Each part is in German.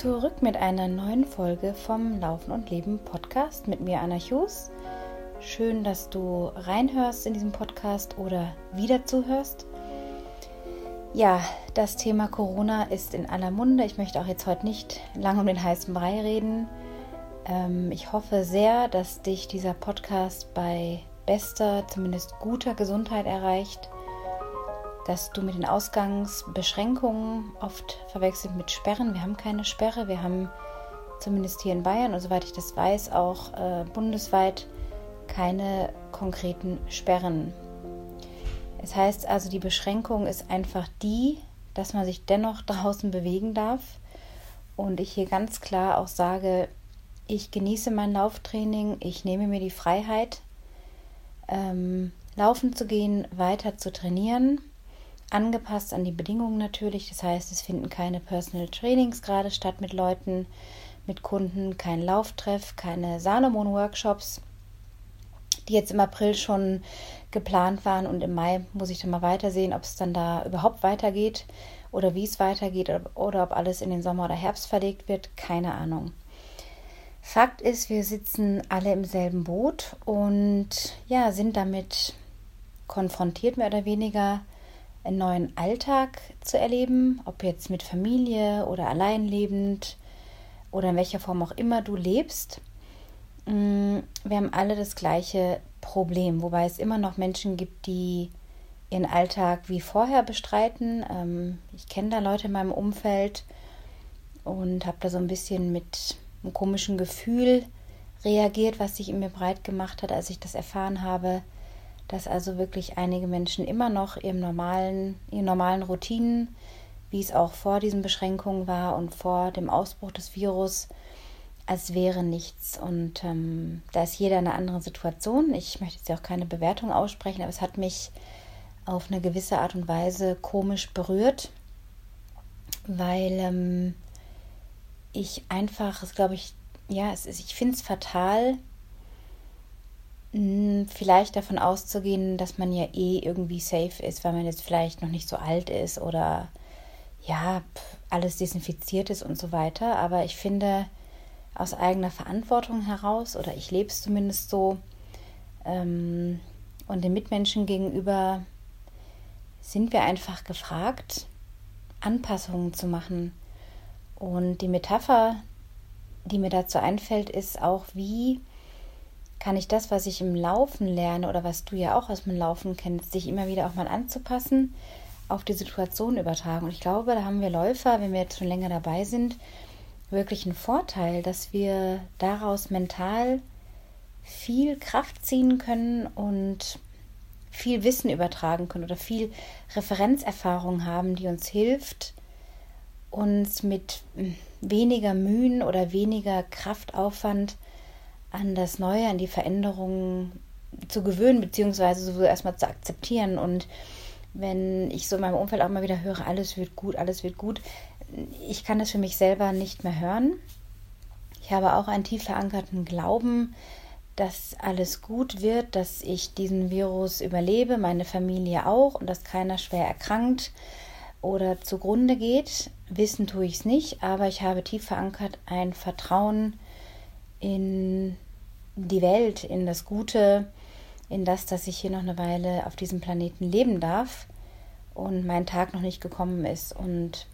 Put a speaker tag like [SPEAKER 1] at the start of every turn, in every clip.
[SPEAKER 1] zurück mit einer neuen Folge vom Laufen und Leben Podcast mit mir, Anna Hughes. Schön, dass du reinhörst in diesem Podcast oder wieder zuhörst. Ja, das Thema Corona ist in aller Munde. Ich möchte auch jetzt heute nicht lange um den heißen Brei reden. Ähm, ich hoffe sehr, dass dich dieser Podcast bei bester, zumindest guter Gesundheit erreicht dass du mit den Ausgangsbeschränkungen oft verwechselt mit Sperren. Wir haben keine Sperre, wir haben zumindest hier in Bayern und soweit ich das weiß auch äh, bundesweit keine konkreten Sperren. Es heißt also, die Beschränkung ist einfach die, dass man sich dennoch draußen bewegen darf. Und ich hier ganz klar auch sage, ich genieße mein Lauftraining, ich nehme mir die Freiheit, ähm, laufen zu gehen, weiter zu trainieren angepasst an die Bedingungen natürlich. Das heißt, es finden keine Personal Trainings gerade statt mit Leuten, mit Kunden, kein Lauftreff, keine Salomon-Workshops, die jetzt im April schon geplant waren und im Mai muss ich dann mal weitersehen, ob es dann da überhaupt weitergeht oder wie es weitergeht oder ob alles in den Sommer oder Herbst verlegt wird. Keine Ahnung. Fakt ist, wir sitzen alle im selben Boot und ja, sind damit konfrontiert, mehr oder weniger einen neuen Alltag zu erleben, ob jetzt mit Familie oder allein lebend oder in welcher Form auch immer du lebst. Mm, wir haben alle das gleiche Problem, wobei es immer noch Menschen gibt, die ihren Alltag wie vorher bestreiten. Ähm, ich kenne da Leute in meinem Umfeld und habe da so ein bisschen mit einem komischen Gefühl reagiert, was sich in mir breit gemacht hat, als ich das erfahren habe dass also wirklich einige Menschen immer noch ihrem normalen, ihren normalen Routinen, wie es auch vor diesen Beschränkungen war und vor dem Ausbruch des Virus, als wäre nichts. Und ähm, da ist jeder in einer anderen Situation. Ich möchte jetzt ja auch keine Bewertung aussprechen, aber es hat mich auf eine gewisse Art und Weise komisch berührt, weil ähm, ich einfach, glaube ich, ja, es ist, ich finde es fatal, vielleicht davon auszugehen, dass man ja eh irgendwie safe ist, weil man jetzt vielleicht noch nicht so alt ist oder ja, alles desinfiziert ist und so weiter. Aber ich finde, aus eigener Verantwortung heraus, oder ich lebe es zumindest so, ähm, und den Mitmenschen gegenüber sind wir einfach gefragt, Anpassungen zu machen. Und die Metapher, die mir dazu einfällt, ist auch, wie kann ich das, was ich im Laufen lerne oder was du ja auch aus dem Laufen kennst, sich immer wieder auch mal anzupassen, auf die Situation übertragen. Und ich glaube, da haben wir Läufer, wenn wir jetzt schon länger dabei sind, wirklich einen Vorteil, dass wir daraus mental viel Kraft ziehen können und viel Wissen übertragen können oder viel Referenzerfahrung haben, die uns hilft, uns mit weniger Mühen oder weniger Kraftaufwand an das Neue, an die Veränderungen zu gewöhnen, beziehungsweise so erstmal zu akzeptieren. Und wenn ich so in meinem Umfeld auch mal wieder höre, alles wird gut, alles wird gut, ich kann das für mich selber nicht mehr hören. Ich habe auch einen tief verankerten Glauben, dass alles gut wird, dass ich diesen Virus überlebe, meine Familie auch und dass keiner schwer erkrankt oder zugrunde geht. Wissen tue ich es nicht, aber ich habe tief verankert ein Vertrauen in die Welt, in das Gute, in das, dass ich hier noch eine Weile auf diesem Planeten leben darf und mein Tag noch nicht gekommen ist. Und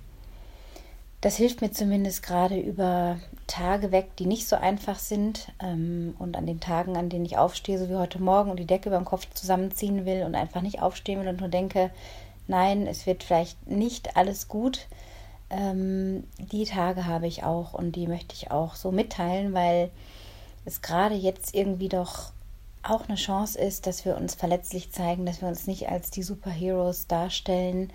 [SPEAKER 1] das hilft mir zumindest gerade über Tage weg, die nicht so einfach sind. Ähm, und an den Tagen, an denen ich aufstehe, so wie heute Morgen und die Decke über den Kopf zusammenziehen will und einfach nicht aufstehen will und nur denke, nein, es wird vielleicht nicht alles gut ähm, die Tage habe ich auch und die möchte ich auch so mitteilen, weil es gerade jetzt irgendwie doch auch eine Chance ist, dass wir uns verletzlich zeigen, dass wir uns nicht als die Superheroes darstellen,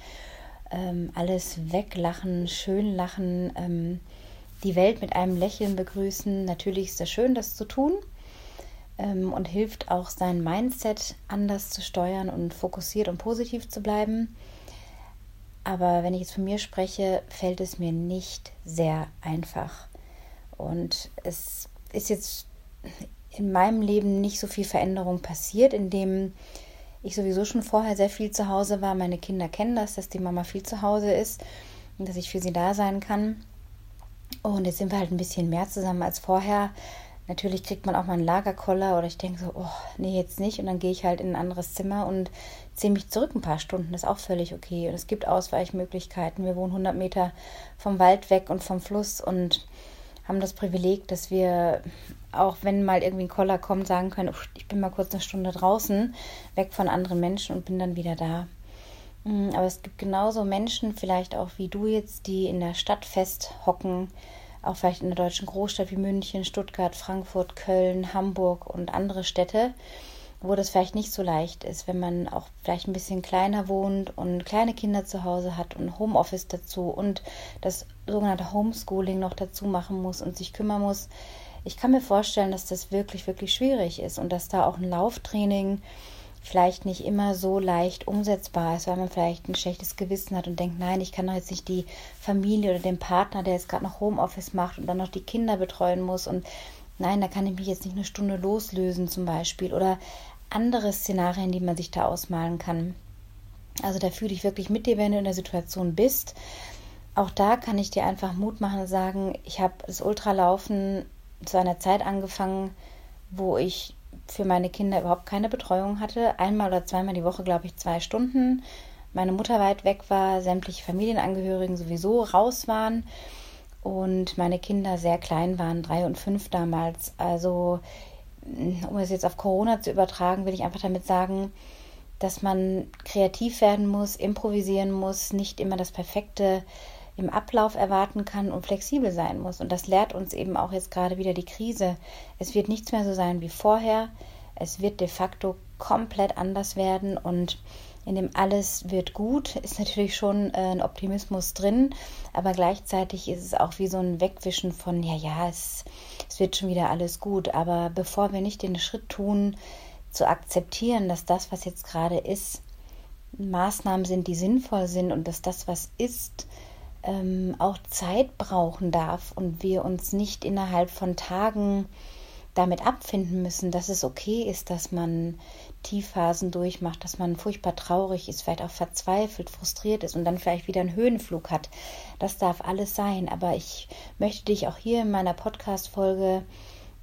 [SPEAKER 1] ähm, alles weglachen, schön lachen, ähm, die Welt mit einem Lächeln begrüßen. Natürlich ist es schön, das zu tun ähm, und hilft auch sein Mindset anders zu steuern und fokussiert und positiv zu bleiben. Aber wenn ich jetzt von mir spreche, fällt es mir nicht sehr einfach. Und es ist jetzt in meinem Leben nicht so viel Veränderung passiert, indem ich sowieso schon vorher sehr viel zu Hause war. Meine Kinder kennen das, dass die Mama viel zu Hause ist und dass ich für sie da sein kann. Und jetzt sind wir halt ein bisschen mehr zusammen als vorher. Natürlich kriegt man auch mal einen Lagerkoller oder ich denke so, oh, nee, jetzt nicht. Und dann gehe ich halt in ein anderes Zimmer und ziehe mich zurück ein paar Stunden. Das ist auch völlig okay. Und es gibt Ausweichmöglichkeiten. Wir wohnen 100 Meter vom Wald weg und vom Fluss und haben das Privileg, dass wir, auch wenn mal irgendwie ein Koller kommt, sagen können, ich bin mal kurz eine Stunde draußen, weg von anderen Menschen und bin dann wieder da. Mm, aber es gibt genauso Menschen, vielleicht auch wie du jetzt, die in der Stadt festhocken, auch vielleicht in der deutschen Großstadt wie München, Stuttgart, Frankfurt, Köln, Hamburg und andere Städte, wo das vielleicht nicht so leicht ist, wenn man auch vielleicht ein bisschen kleiner wohnt und kleine Kinder zu Hause hat und Homeoffice dazu und das sogenannte Homeschooling noch dazu machen muss und sich kümmern muss. Ich kann mir vorstellen, dass das wirklich, wirklich schwierig ist und dass da auch ein Lauftraining vielleicht nicht immer so leicht umsetzbar ist, weil man vielleicht ein schlechtes Gewissen hat und denkt, nein, ich kann doch jetzt nicht die Familie oder den Partner, der jetzt gerade noch Homeoffice macht und dann noch die Kinder betreuen muss und nein, da kann ich mich jetzt nicht eine Stunde loslösen zum Beispiel oder andere Szenarien, die man sich da ausmalen kann. Also da fühle ich wirklich mit dir, wenn du in der Situation bist. Auch da kann ich dir einfach Mut machen und sagen, ich habe das Ultralaufen zu einer Zeit angefangen, wo ich für meine Kinder überhaupt keine Betreuung hatte. Einmal oder zweimal die Woche, glaube ich, zwei Stunden. Meine Mutter weit weg war, sämtliche Familienangehörigen sowieso raus waren und meine Kinder sehr klein waren, drei und fünf damals. Also, um es jetzt auf Corona zu übertragen, will ich einfach damit sagen, dass man kreativ werden muss, improvisieren muss, nicht immer das perfekte im Ablauf erwarten kann und flexibel sein muss. Und das lehrt uns eben auch jetzt gerade wieder die Krise. Es wird nichts mehr so sein wie vorher. Es wird de facto komplett anders werden und in dem alles wird gut, ist natürlich schon äh, ein Optimismus drin, aber gleichzeitig ist es auch wie so ein Wegwischen von, ja, ja, es, es wird schon wieder alles gut. Aber bevor wir nicht den Schritt tun, zu akzeptieren, dass das, was jetzt gerade ist, Maßnahmen sind, die sinnvoll sind und dass das, was ist, ähm, auch Zeit brauchen darf und wir uns nicht innerhalb von Tagen damit abfinden müssen, dass es okay ist, dass man Tiefphasen durchmacht, dass man furchtbar traurig ist, vielleicht auch verzweifelt, frustriert ist und dann vielleicht wieder einen Höhenflug hat. Das darf alles sein. Aber ich möchte dich auch hier in meiner Podcast-Folge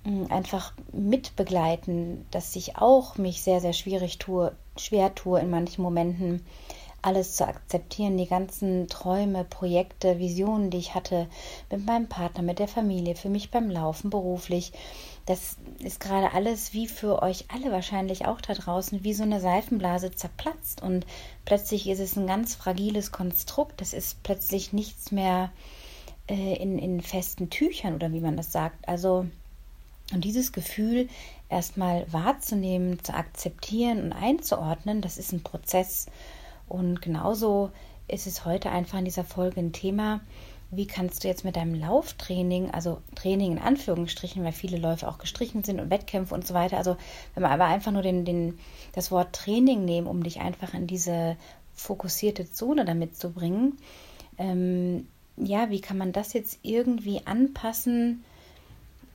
[SPEAKER 1] hm, einfach mitbegleiten, dass ich auch mich sehr, sehr schwierig tue, schwer tue in manchen Momenten, alles zu akzeptieren, die ganzen Träume, Projekte, Visionen, die ich hatte mit meinem Partner, mit der Familie, für mich beim Laufen, beruflich. Das ist gerade alles wie für euch alle wahrscheinlich auch da draußen, wie so eine Seifenblase zerplatzt und plötzlich ist es ein ganz fragiles Konstrukt. Das ist plötzlich nichts mehr äh, in, in festen Tüchern oder wie man das sagt. Also, und dieses Gefühl erstmal wahrzunehmen, zu akzeptieren und einzuordnen, das ist ein Prozess. Und genauso ist es heute einfach in dieser Folge ein Thema, wie kannst du jetzt mit deinem Lauftraining, also Training in Anführungsstrichen, weil viele Läufe auch gestrichen sind und Wettkämpfe und so weiter, also wenn wir aber einfach nur den, den, das Wort Training nehmen, um dich einfach in diese fokussierte Zone damit zu bringen, ähm, ja, wie kann man das jetzt irgendwie anpassen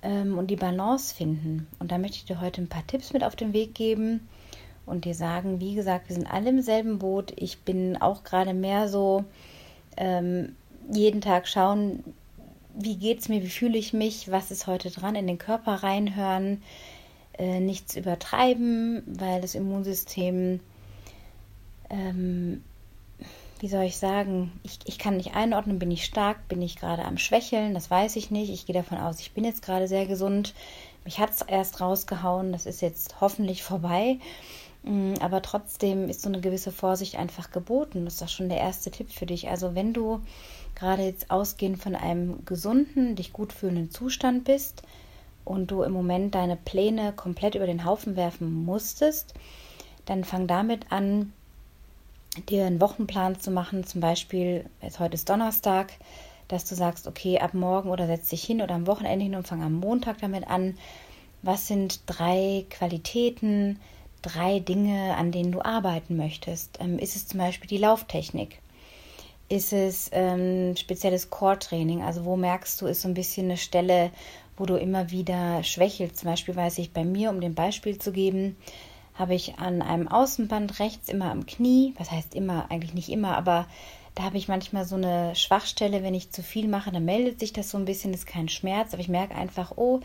[SPEAKER 1] ähm, und die Balance finden? Und da möchte ich dir heute ein paar Tipps mit auf den Weg geben, und dir sagen, wie gesagt, wir sind alle im selben Boot. Ich bin auch gerade mehr so ähm, jeden Tag schauen, wie geht's mir, wie fühle ich mich, was ist heute dran, in den Körper reinhören, äh, nichts übertreiben, weil das Immunsystem, ähm, wie soll ich sagen, ich, ich kann nicht einordnen, bin ich stark, bin ich gerade am Schwächeln, das weiß ich nicht. Ich gehe davon aus, ich bin jetzt gerade sehr gesund. Mich hat es erst rausgehauen, das ist jetzt hoffentlich vorbei. Mm, aber trotzdem ist so eine gewisse Vorsicht einfach geboten. Das ist doch schon der erste Tipp für dich. Also wenn du gerade jetzt ausgehend von einem gesunden, dich gut fühlenden Zustand bist und du im Moment deine Pläne komplett über den Haufen werfen musstest, dann fang damit an, dir einen Wochenplan zu machen. Zum Beispiel, jetzt heute ist Donnerstag, dass du sagst, okay, ab morgen oder setz dich hin oder am Wochenende hin und fang am Montag damit an. Was sind drei Qualitäten, drei Dinge, an denen du arbeiten möchtest. Ähm, ist es zum Beispiel die Lauftechnik? Ist es ähm, spezielles Core-Training? Also wo merkst du, ist so ein bisschen eine Stelle, wo du immer wieder schwächelst? Zum Beispiel weiß ich bei mir, um dem Beispiel zu geben, habe ich an einem Außenband rechts immer am Knie, was heißt immer, eigentlich nicht immer, aber da habe ich manchmal so eine Schwachstelle, wenn ich zu viel mache, dann meldet sich das so ein bisschen, ist kein Schmerz, aber ich merke einfach, oh,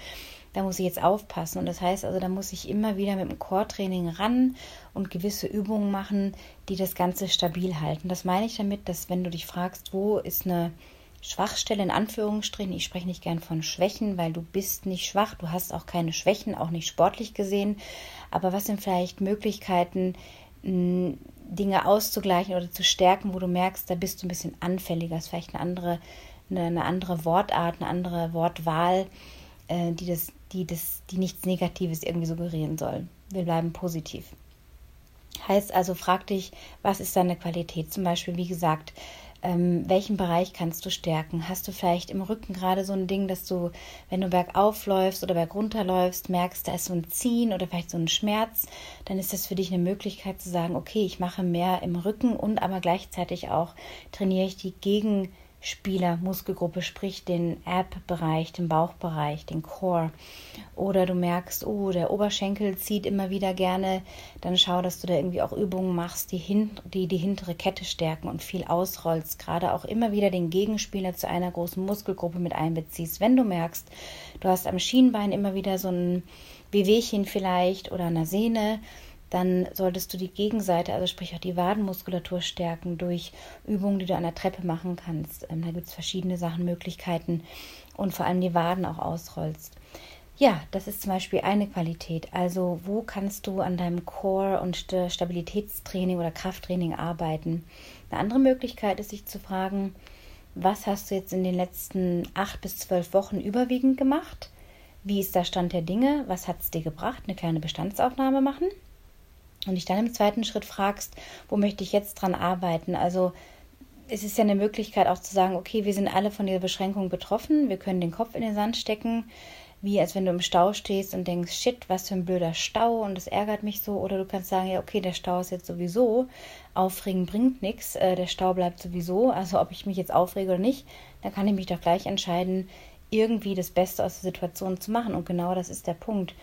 [SPEAKER 1] da muss ich jetzt aufpassen. Und das heißt also, da muss ich immer wieder mit dem Core-Training ran und gewisse Übungen machen, die das Ganze stabil halten. Das meine ich damit, dass wenn du dich fragst, wo ist eine Schwachstelle in Anführungsstrichen, ich spreche nicht gern von Schwächen, weil du bist nicht schwach, du hast auch keine Schwächen, auch nicht sportlich gesehen. Aber was sind vielleicht Möglichkeiten, Dinge auszugleichen oder zu stärken, wo du merkst, da bist du ein bisschen anfälliger, ist vielleicht eine andere, eine, eine andere Wortart, eine andere Wortwahl, äh, die, das, die, das, die nichts Negatives irgendwie suggerieren soll. Wir bleiben positiv. Heißt also, frag dich, was ist deine Qualität? Zum Beispiel, wie gesagt, ähm, welchen Bereich kannst du stärken? Hast du vielleicht im Rücken gerade so ein Ding, dass du, wenn du bergauf läufst oder bergunter läufst, merkst, da ist so ein Ziehen oder vielleicht so ein Schmerz, dann ist das für dich eine Möglichkeit zu sagen, okay, ich mache mehr im Rücken und aber gleichzeitig auch trainiere ich die Gegen- Spieler-Muskelgruppe, sprich den Ab-Bereich, den Bauchbereich, den Core. Oder du merkst, oh, der Oberschenkel zieht immer wieder gerne, dann schau, dass du da irgendwie auch Übungen machst, die, hin, die die hintere Kette stärken und viel ausrollst. Gerade auch immer wieder den Gegenspieler zu einer großen Muskelgruppe mit einbeziehst. Wenn du merkst, du hast am Schienbein immer wieder so ein Wehwehchen vielleicht oder eine Sehne, dann solltest du die Gegenseite, also sprich auch die Wadenmuskulatur stärken durch Übungen, die du an der Treppe machen kannst. Ähm, da gibt es verschiedene Sachen, Möglichkeiten und vor allem die Waden auch ausrollst. Ja, das ist zum Beispiel eine Qualität. Also wo kannst du an deinem Core- und Stabilitätstraining oder Krafttraining arbeiten? Eine andere Möglichkeit ist, sich zu fragen, was hast du jetzt in den letzten acht bis zwölf Wochen überwiegend gemacht? Wie ist der Stand der Dinge? Was hat es dir gebracht? Eine kleine Bestandsaufnahme machen und dich dann im zweiten Schritt fragst, wo möchte ich jetzt dran arbeiten? Also es ist ja eine Möglichkeit auch zu sagen, okay, wir sind alle von dieser Beschränkung betroffen, wir können den Kopf in den Sand stecken, wie als wenn du im Stau stehst und denkst, shit, was für ein blöder Stau und das ärgert mich so. Oder du kannst sagen, ja, okay, der Stau ist jetzt sowieso, aufregen bringt nichts, äh, der Stau bleibt sowieso, also ob ich mich jetzt aufrege oder nicht, dann kann ich mich doch gleich entscheiden, irgendwie das Beste aus der Situation zu machen. Und genau das ist der Punkt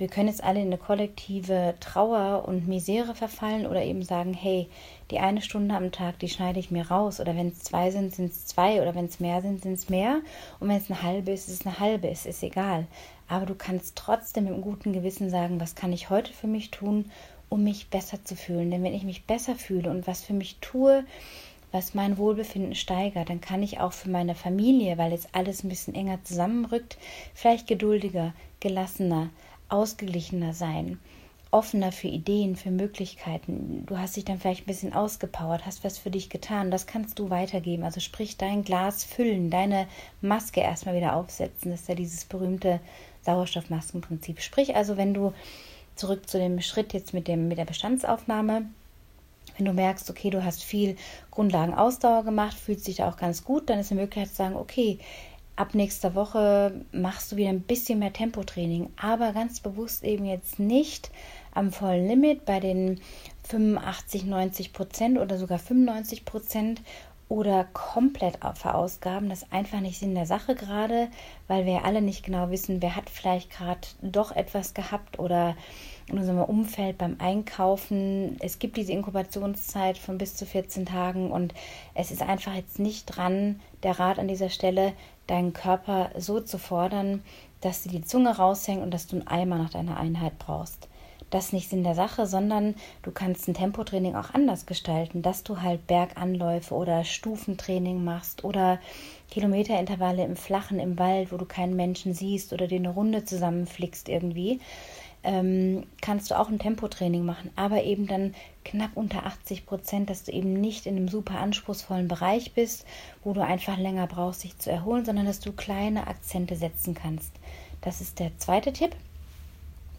[SPEAKER 1] wir können jetzt alle in eine kollektive Trauer und Misere verfallen oder eben sagen, hey, die eine Stunde am Tag, die schneide ich mir raus. Oder wenn es zwei sind, sind es zwei. Oder wenn es mehr sind, sind es mehr. Und wenn es eine halbe ist, ist es eine halbe. Es ist egal. Aber du kannst trotzdem mit guten Gewissen sagen, was kann ich heute für mich tun, um mich besser zu fühlen. Denn wenn ich mich besser fühle und was für mich tue, was mein Wohlbefinden steigert, dann kann ich auch für meine Familie, weil jetzt alles ein bisschen enger zusammenrückt, vielleicht geduldiger, gelassener, ausgeglichener sein, offener für Ideen, für Möglichkeiten. Du hast dich dann vielleicht ein bisschen ausgepowert, hast was für dich getan. Das kannst du weitergeben. Also sprich dein Glas füllen, deine Maske erstmal wieder aufsetzen. Das ist ja dieses berühmte Sauerstoffmaskenprinzip. Sprich also, wenn du zurück zu dem Schritt jetzt mit, dem, mit der Bestandsaufnahme, wenn du merkst, okay, du hast viel Grundlagenausdauer gemacht, fühlst dich da auch ganz gut, dann ist eine Möglichkeit zu sagen, okay, ab nächster Woche machst du wieder ein bisschen mehr Tempotraining, aber ganz bewusst eben jetzt nicht am vollen Limit bei den 85, 90 Prozent oder sogar 95 Prozent oder komplett verausgaben. Das ist einfach nicht Sinn der Sache gerade, weil wir ja alle nicht genau wissen, wer hat vielleicht gerade doch etwas gehabt oder in unserem Umfeld beim Einkaufen. Es gibt diese Inkubationszeit von bis zu 14 Tagen und es ist einfach jetzt nicht dran, der Rat an dieser Stelle, deinen Körper so zu fordern, dass dir die Zunge raushängt und dass du einen Eimer nach deiner Einheit brauchst. Das ist nicht Sinn der Sache, sondern du kannst ein Tempotraining auch anders gestalten, dass du halt Berganläufe oder Stufentraining machst oder Kilometerintervalle im Flachen, im Wald, wo du keinen Menschen siehst oder dir eine Runde zusammenflickst irgendwie ähm, kannst du auch ein Tempotraining machen, aber eben dann knapp unter 80 Prozent, dass du eben nicht in einem super anspruchsvollen Bereich bist, wo du einfach länger brauchst, sich zu erholen, sondern dass du kleine Akzente setzen kannst. Das ist der zweite Tipp.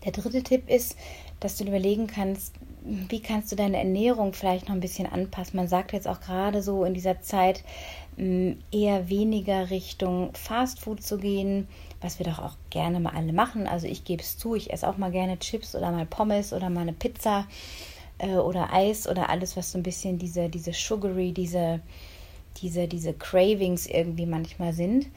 [SPEAKER 1] Der dritte Tipp ist, dass du überlegen kannst, wie kannst du deine Ernährung vielleicht noch ein bisschen anpassen. Man sagt jetzt auch gerade so in dieser Zeit eher weniger Richtung Fastfood zu gehen, was wir doch auch gerne mal alle machen. Also ich gebe es zu, ich esse auch mal gerne Chips oder mal Pommes oder mal eine Pizza äh, oder Eis oder alles, was so ein bisschen diese, diese sugary, diese, diese, diese Cravings irgendwie manchmal sind.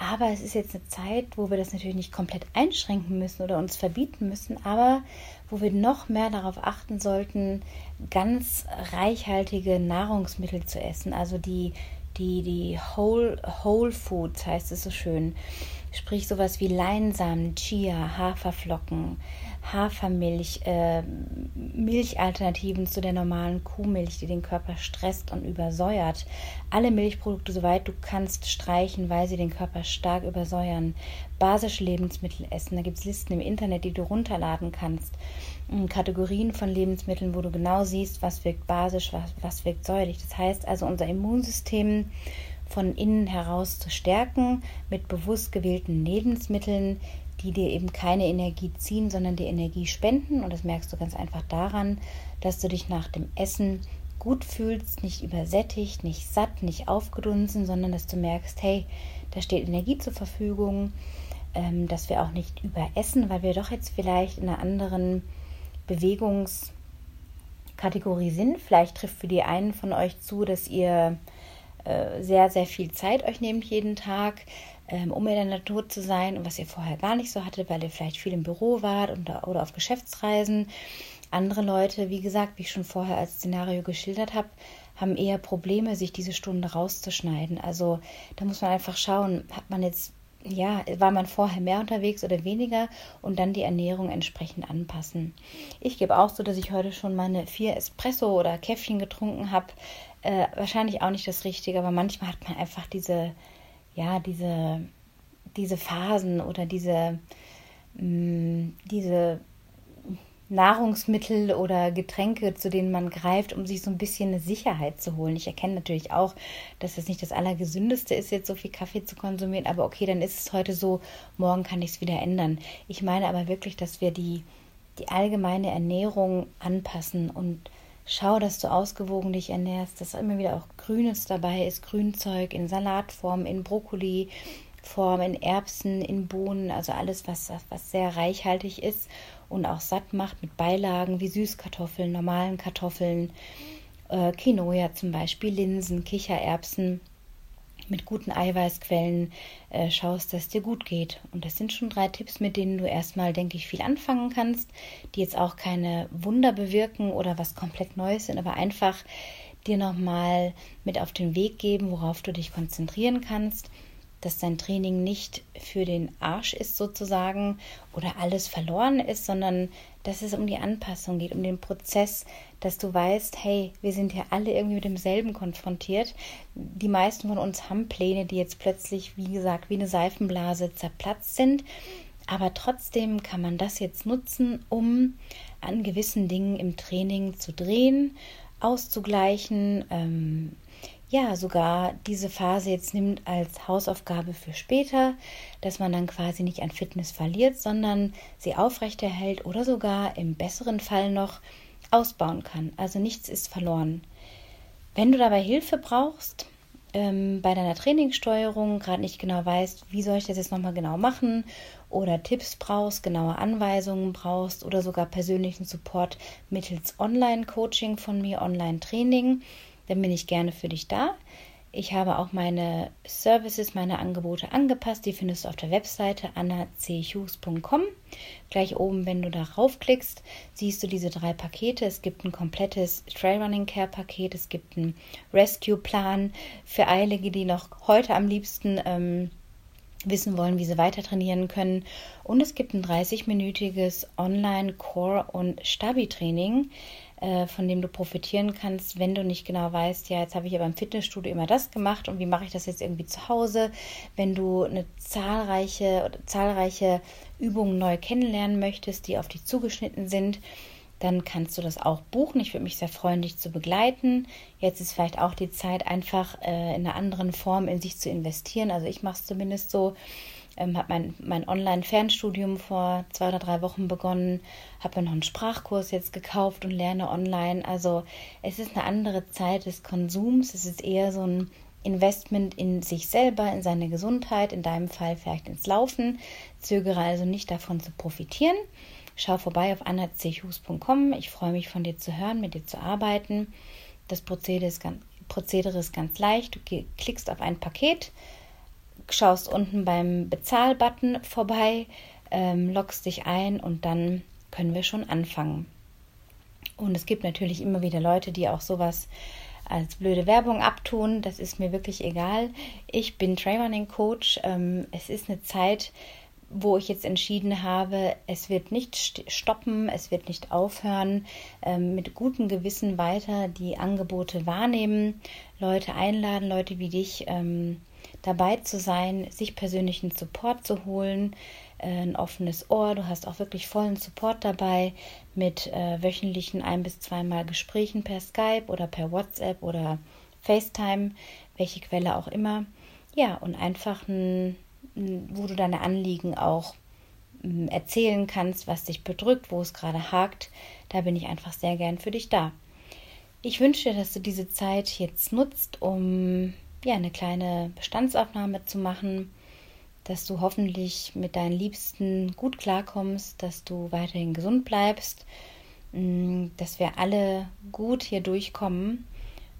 [SPEAKER 1] Aber es ist jetzt eine Zeit, wo wir das natürlich nicht komplett einschränken müssen oder uns verbieten müssen, aber wo wir noch mehr darauf achten sollten, ganz reichhaltige Nahrungsmittel zu essen. Also die, die, die Whole, Whole Foods heißt es so schön. Sprich sowas wie Leinsamen, Chia, Haferflocken, Hafermilch, äh, Milchalternativen zu der normalen Kuhmilch, die den Körper stresst und übersäuert. Alle Milchprodukte, soweit du kannst, streichen, weil sie den Körper stark übersäuern. Basische Lebensmittel essen. Da gibt es Listen im Internet, die du runterladen kannst. Hm, Kategorien von Lebensmitteln, wo du genau siehst, was wirkt basisch, was, was wirkt säuerlich. Das heißt also, unser Immunsystem von innen heraus zu stärken mit bewusst gewählten Lebensmitteln, die dir eben keine Energie ziehen, sondern dir Energie spenden. Und das merkst du ganz einfach daran, dass du dich nach dem Essen gut fühlst, nicht übersättigt, nicht satt, nicht aufgedunsen, sondern dass du merkst, hey, da steht Energie zur Verfügung, ähm, dass wir auch nicht überessen, weil wir doch jetzt vielleicht in einer anderen Bewegungskategorie sind. Vielleicht trifft für die einen von euch zu, dass ihr äh, sehr, sehr viel Zeit euch nehmt jeden Tag, ähm, um in der Natur zu sein und was ihr vorher gar nicht so hattet, weil ihr vielleicht viel im Büro wart oder, auf Geschäftsreisen. Andere Leute, wie gesagt, wie ich schon vorher als Szenario geschildert habe, haben eher Probleme, sich diese Stunde rauszuschneiden. Also da muss man einfach schauen, hat man jetzt, ja, war man vorher mehr unterwegs oder weniger und dann die Ernährung entsprechend anpassen. Ich gebe auch so, dass ich heute schon meine vier Espresso oder Käffchen getrunken habe. Äh, wahrscheinlich auch nicht das Richtige, aber manchmal hat man einfach diese ja, diese, diese Phasen oder diese, mh, mm, diese Nahrungsmittel oder Getränke, zu denen man greift, um sich so ein bisschen eine Sicherheit zu holen. Ich erkenne natürlich auch, dass es nicht das Allergesündeste ist, jetzt so viel Kaffee zu konsumieren, aber okay, dann ist es heute so, morgen kann ich es wieder ändern. Ich meine aber wirklich, dass wir die, die allgemeine Ernährung anpassen und Schau, dass du ausgewogen dich ernährst, dass immer wieder auch Grünes dabei ist, Grünzeug in Salatform, in Brokkoliform, in Erbsen, in Bohnen, also alles, was, was sehr reichhaltig ist und auch satt macht mit Beilagen wie Süßkartoffeln, normalen Kartoffeln, äh, Quinoa zum Beispiel, Linsen, Kichererbsen mit guten Eiweißquellen äh, schaust, dass dir gut geht. Und das sind schon drei Tipps, mit denen du erstmal, denke ich, viel anfangen kannst, die jetzt auch keine Wunder bewirken oder was komplett Neues sind, aber einfach dir nochmal mit auf den Weg geben, worauf du dich konzentrieren kannst dass dein Training nicht für den Arsch ist sozusagen oder alles verloren ist, sondern dass es um die Anpassung geht, um den Prozess, dass du weißt, hey, wir sind ja alle irgendwie mit demselben konfrontiert. Die meisten von uns haben Pläne, die jetzt plötzlich, wie gesagt, wie eine Seifenblase zerplatzt sind. Aber trotzdem kann man das jetzt nutzen, um an gewissen Dingen im Training zu drehen, auszugleichen, ähm, ja sogar diese Phase jetzt nimmt als Hausaufgabe für später, dass man dann quasi nicht an Fitness verliert, sondern sie aufrechterhält oder sogar im besseren Fall noch ausbauen kann. Also nichts ist verloren. Wenn du dabei Hilfe brauchst, ähm, bei deiner Trainingssteuerung gerade nicht genau weißt, wie soll ich das jetzt nochmal genau machen oder Tipps brauchst, genaue Anweisungen brauchst oder sogar persönlichen Support mittels Online-Coaching von mir, Online-Training, dann bin ich gerne für dich da. Ich habe auch meine Services, meine Angebote angepasst. Die findest du auf der Webseite annachughes.com. Gleich oben, wenn du darauf klickst, siehst du diese drei Pakete. Es gibt ein komplettes Trailrunning Care Paket, es gibt einen Rescue Plan für Eilige, die noch heute am liebsten ähm, wissen wollen, wie sie weiter trainieren können. Und es gibt ein 30-minütiges Online Core und Stabi Training äh, von dem du profitieren kannst, wenn du nicht genau weißt, ja, jetzt habe ich ja beim Fitnessstudio immer das gemacht und wie mache ich das jetzt irgendwie zu Hause, wenn du eine zahlreiche oder zahlreiche Übungen neu kennenlernen möchtest, die auf dich zugeschnitten sind, dann kannst du das auch buchen. Ich würde mich sehr freuen, dich zu begleiten. Jetzt ist vielleicht auch die Zeit, einfach äh, in einer anderen Form in sich zu investieren. Also ich mache es zumindest so, ähm, habe mein, mein Online-Fernstudium vor zwei oder drei Wochen begonnen, habe mir noch einen Sprachkurs jetzt gekauft und lerne online. Also es ist eine andere Zeit des Konsums. Es ist eher so ein Investment in sich selber, in seine Gesundheit, in deinem Fall vielleicht ins Laufen. Zögere also nicht davon zu profitieren. Schau vorbei auf annachus.com. Ich freue mich von dir zu hören, mit dir zu arbeiten. Das Prozedere ist ganz, Prozedere ist ganz leicht. Du klickst auf ein Paket, schaust unten beim Bezahlbutton vorbei, ähm, loggst dich ein und dann können wir schon anfangen. Und es gibt natürlich immer wieder Leute, die auch sowas als blöde Werbung abtun. Das ist mir wirklich egal. Ich bin Trailrunning Coach. Ähm, es ist eine Zeit, wo ich jetzt entschieden habe, es wird nicht stoppen, es wird nicht aufhören, ähm, mit gutem Gewissen weiter die Angebote wahrnehmen, Leute einladen, Leute wie dich ähm, dabei zu sein, sich persönlichen Support zu holen, äh, ein offenes Ohr. Du hast auch wirklich vollen Support dabei mit äh, wöchentlichen ein bis zweimal Gesprächen per Skype oder per WhatsApp oder FaceTime, welche Quelle auch immer. Ja, und einfach ein, wo du deine Anliegen auch mm, erzählen kannst, was dich bedrückt, wo es gerade hakt. Da bin ich einfach sehr gern für dich da. Ich wünsche dir, dass du diese Zeit jetzt nutzt, um ja, eine kleine Bestandsaufnahme zu machen, dass du hoffentlich mit deinen Liebsten gut klarkommst, dass du weiterhin gesund bleibst, mm, dass wir alle gut hier durchkommen.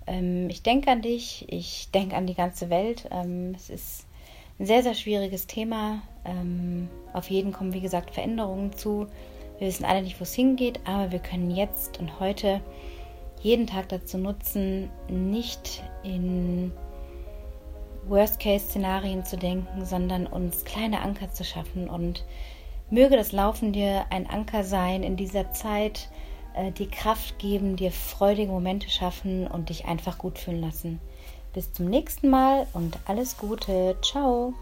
[SPEAKER 1] Ähm, ich denke an dich, ich denke an die ganze Welt. Ähm, es ist ein sehr, sehr schwieriges Thema. Ähm, auf jeden kommen, wie gesagt, Veränderungen zu. Wir wissen alle nicht, wo es hingeht, aber wir können jetzt und heute jeden Tag dazu nutzen, nicht in Worst-Case-Szenarien zu denken, sondern uns kleine Anker zu schaffen. Und möge das Laufen dir ein Anker sein in dieser Zeit, äh, dir Kraft geben, dir freudige Momente schaffen und dich einfach gut fühlen lassen. Bis zum nächsten Mal und alles Gute. Ciao.